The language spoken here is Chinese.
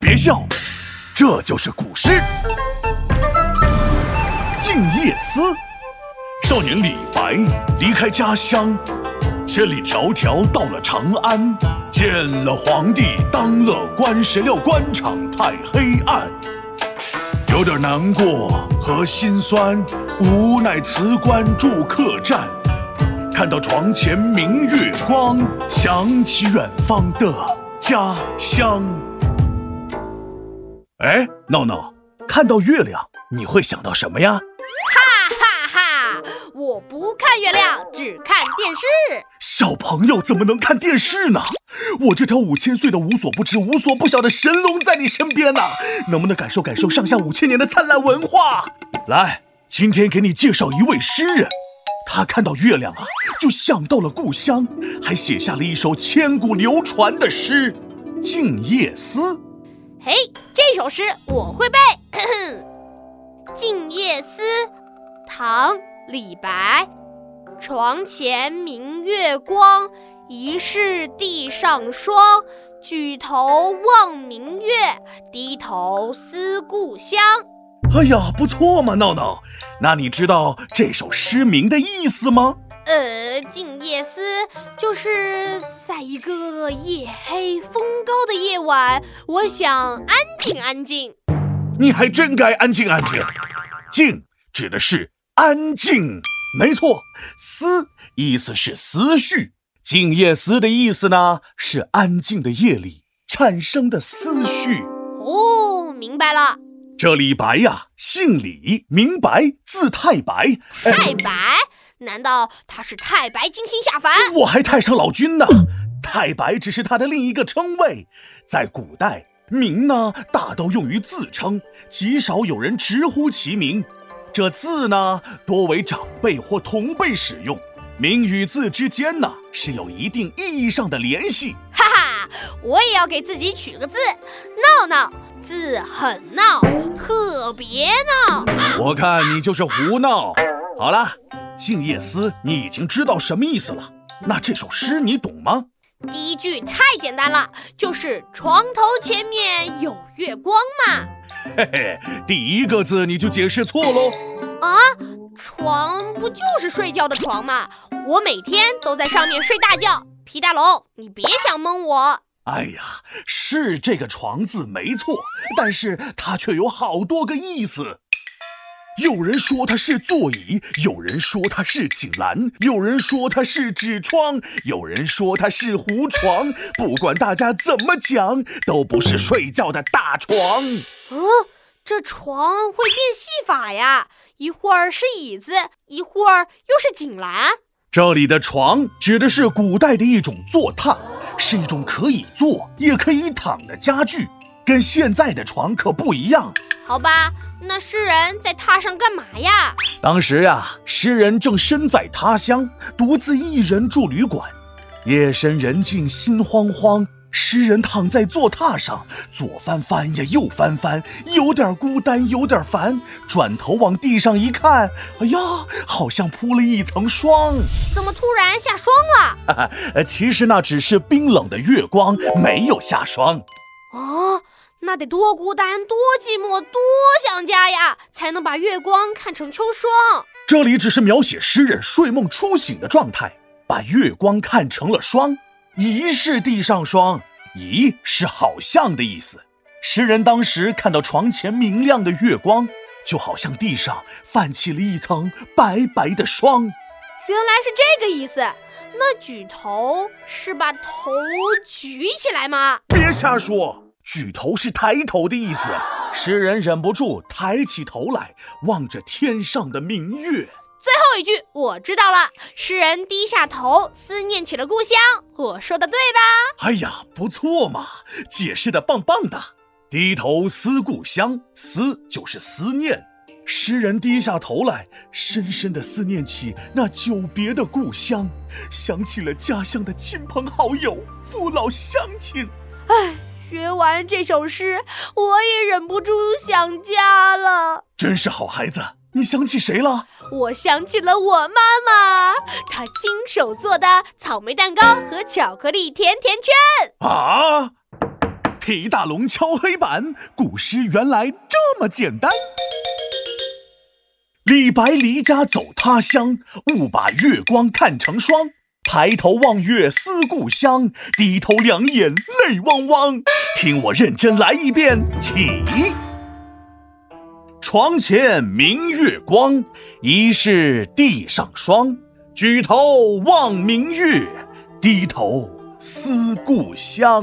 别笑，这就是古诗《静夜思》。少年李白离开家乡，千里迢迢到了长安，见了皇帝当了官，谁料官场太黑暗，有点难过和心酸，无奈辞官住客栈。看到床前明月光，想起远方的家乡。哎，闹闹，看到月亮你会想到什么呀？哈哈哈！我不看月亮，只看电视。小朋友怎么能看电视呢？我这条五千岁的无所不知、无所不晓的神龙在你身边呢，能不能感受感受上下五千年的灿烂文化？来，今天给你介绍一位诗人。他看到月亮啊，就想到了故乡，还写下了一首千古流传的诗《静夜思》。嘿，这首诗我会背。《静夜思》，唐·李白。床前明月光，疑是地上霜。举头望明月，低头思故乡。哎呀，不错嘛，闹闹。那你知道这首诗名的意思吗？夜思就是在一个夜黑风高的夜晚，我想安静安静。你还真该安静安静。静指的是安静，没错。思意思是思绪。静夜思的意思呢，是安静的夜里产生的思绪。哦，明白了。这李白呀，姓李，名白，字太白。太白？难道他是太白金星下凡？我还太上老君呢。太白只是他的另一个称谓，在古代，名呢大都用于自称，极少有人直呼其名。这字呢，多为长辈或同辈使用。名与字之间呢，是有一定意义上的联系。哈哈，我也要给自己取个字，闹闹。字很闹，特别闹。我看你就是胡闹。好了，静夜思，你已经知道什么意思了。那这首诗你懂吗？第一句太简单了，就是床头前面有月光嘛。嘿嘿，第一个字你就解释错喽。啊，床不就是睡觉的床吗？我每天都在上面睡大觉。皮大龙，你别想蒙我。哎呀，是这个“床”字没错，但是它却有好多个意思。有人说它是座椅，有人说它是井栏，有人说它是纸窗，有人说它是胡床。不管大家怎么讲，都不是睡觉的大床。哦，这床会变戏法呀，一会儿是椅子，一会儿又是井栏。这里的床指的是古代的一种坐榻。是一种可以坐也可以躺的家具，跟现在的床可不一样。好吧，那诗人在榻上干嘛呀？当时啊，诗人正身在他乡，独自一人住旅馆。夜深人静，心慌慌。诗人躺在坐榻上，左翻翻呀，右翻翻，有点孤单，有点烦。转头往地上一看，哎呀，好像铺了一层霜。怎么突然下霜了？哈哈，其实那只是冰冷的月光，没有下霜。哦，那得多孤单，多寂寞，多想家呀，才能把月光看成秋霜。这里只是描写诗人睡梦初醒的状态，把月光看成了霜。疑是地上霜，疑是好像的意思。诗人当时看到床前明亮的月光，就好像地上泛起了一层白白的霜。原来是这个意思。那举头是把头举起来吗？别瞎说，举头是抬头的意思。诗人忍不住抬起头来，望着天上的明月。最后一句我知道了，诗人低下头思念起了故乡。我说的对吧？哎呀，不错嘛，解释的棒棒的。低头思故乡，思就是思念。诗人低下头来，深深的思念起那久别的故乡，想起了家乡的亲朋好友、父老乡亲。哎，学完这首诗，我也忍不住想家了。真是好孩子。你想起谁了？我想起了我妈妈，她亲手做的草莓蛋糕和巧克力甜甜圈。啊！皮大龙敲黑板，古诗原来这么简单。李白离家走他乡，误把月光看成霜。抬头望月思故乡，低头两眼泪汪汪。听我认真来一遍，起。床前明月光，疑是地上霜。举头望明月，低头思故乡。